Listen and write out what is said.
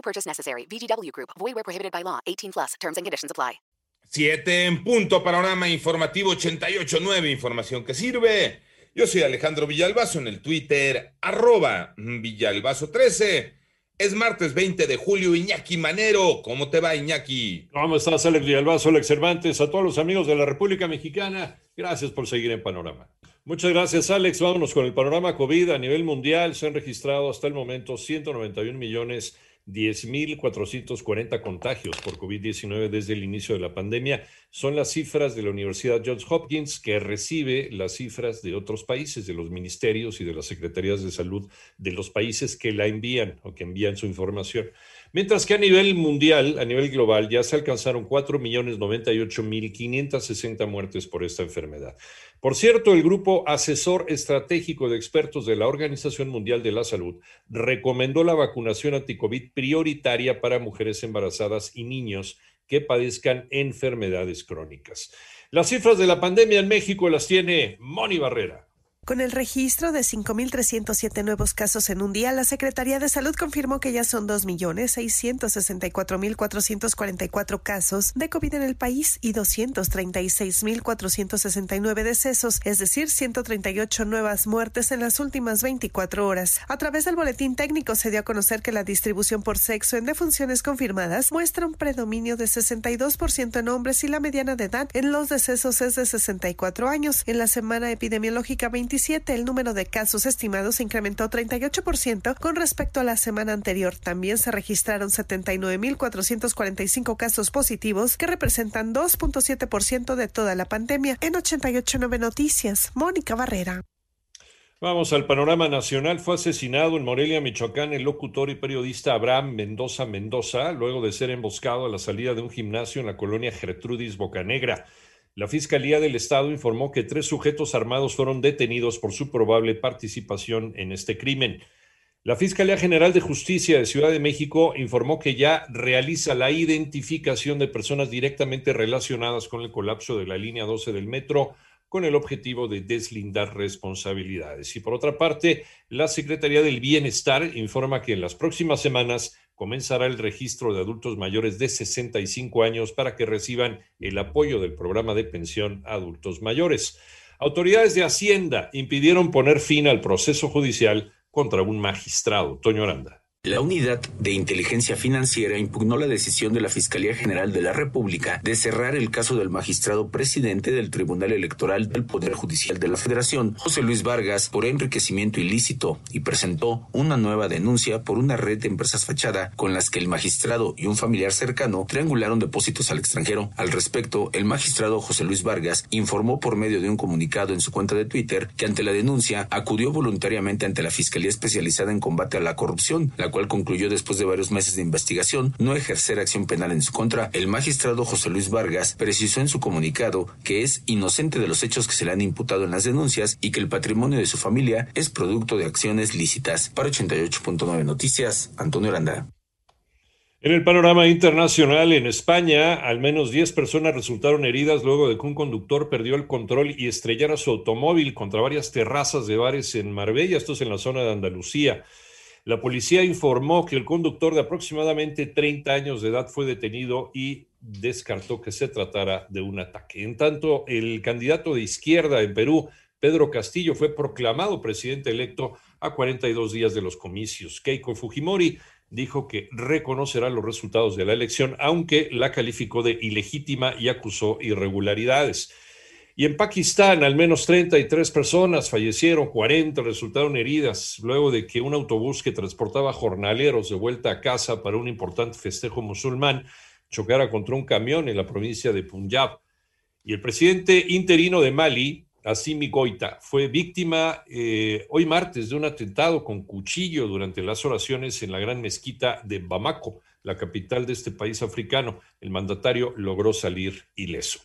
No purchase necessary. VGW Group. Void where prohibited by law. 18 plus. Terms and conditions apply. Siete en punto, panorama informativo 88.9, información que sirve. Yo soy Alejandro Villalbazo en el Twitter, arroba Villalbazo13. Es martes 20 de julio, Iñaki Manero. ¿Cómo te va, Iñaki? ¿Cómo estás, Alex Villalbazo, Alex Cervantes? A todos los amigos de la República Mexicana, gracias por seguir en Panorama. Muchas gracias, Alex. Vámonos con el panorama COVID. A nivel mundial se han registrado hasta el momento 191 millones 10.440 contagios por COVID-19 desde el inicio de la pandemia. Son las cifras de la Universidad Johns Hopkins que recibe las cifras de otros países, de los ministerios y de las secretarías de salud de los países que la envían o que envían su información. Mientras que a nivel mundial, a nivel global, ya se alcanzaron 4.098.560 muertes por esta enfermedad. Por cierto, el grupo asesor estratégico de expertos de la Organización Mundial de la Salud recomendó la vacunación anticovid prioritaria para mujeres embarazadas y niños que padezcan enfermedades crónicas. Las cifras de la pandemia en México las tiene Moni Barrera. Con el registro de 5.307 nuevos casos en un día, la Secretaría de Salud confirmó que ya son 2.664.444 casos de COVID en el país y 236.469 decesos, es decir, 138 nuevas muertes en las últimas 24 horas. A través del boletín técnico se dio a conocer que la distribución por sexo en defunciones confirmadas muestra un predominio de 62% en hombres y la mediana de edad en los decesos es de 64 años. En la semana epidemiológica 20 el número de casos estimados se incrementó 38% con respecto a la semana anterior. También se registraron 79.445 casos positivos que representan 2.7% de toda la pandemia. En 889 Noticias, Mónica Barrera. Vamos al panorama nacional. Fue asesinado en Morelia, Michoacán, el locutor y periodista Abraham Mendoza Mendoza, luego de ser emboscado a la salida de un gimnasio en la colonia Gertrudis Bocanegra. La Fiscalía del Estado informó que tres sujetos armados fueron detenidos por su probable participación en este crimen. La Fiscalía General de Justicia de Ciudad de México informó que ya realiza la identificación de personas directamente relacionadas con el colapso de la línea 12 del metro con el objetivo de deslindar responsabilidades. Y por otra parte, la Secretaría del Bienestar informa que en las próximas semanas comenzará el registro de adultos mayores de 65 años para que reciban el apoyo del programa de pensión a adultos mayores. Autoridades de Hacienda impidieron poner fin al proceso judicial contra un magistrado. Toño Aranda. La Unidad de Inteligencia Financiera impugnó la decisión de la Fiscalía General de la República de cerrar el caso del magistrado presidente del Tribunal Electoral del Poder Judicial de la Federación, José Luis Vargas, por enriquecimiento ilícito y presentó una nueva denuncia por una red de empresas fachada con las que el magistrado y un familiar cercano triangularon depósitos al extranjero. Al respecto, el magistrado José Luis Vargas informó por medio de un comunicado en su cuenta de Twitter que ante la denuncia acudió voluntariamente ante la Fiscalía Especializada en Combate a la Corrupción, la cual concluyó después de varios meses de investigación no ejercer acción penal en su contra. El magistrado José Luis Vargas precisó en su comunicado que es inocente de los hechos que se le han imputado en las denuncias y que el patrimonio de su familia es producto de acciones lícitas. Para 88.9 Noticias, Antonio Aranda. En el panorama internacional, en España, al menos 10 personas resultaron heridas luego de que un conductor perdió el control y estrellara su automóvil contra varias terrazas de bares en Marbella, esto es en la zona de Andalucía. La policía informó que el conductor de aproximadamente 30 años de edad fue detenido y descartó que se tratara de un ataque. En tanto, el candidato de izquierda en Perú, Pedro Castillo, fue proclamado presidente electo a 42 días de los comicios. Keiko Fujimori dijo que reconocerá los resultados de la elección, aunque la calificó de ilegítima y acusó irregularidades. Y en Pakistán, al menos 33 personas fallecieron, 40 resultaron heridas luego de que un autobús que transportaba jornaleros de vuelta a casa para un importante festejo musulmán chocara contra un camión en la provincia de Punjab. Y el presidente interino de Mali, Assimi Goita fue víctima eh, hoy martes de un atentado con cuchillo durante las oraciones en la gran mezquita de Bamako, la capital de este país africano. El mandatario logró salir ileso.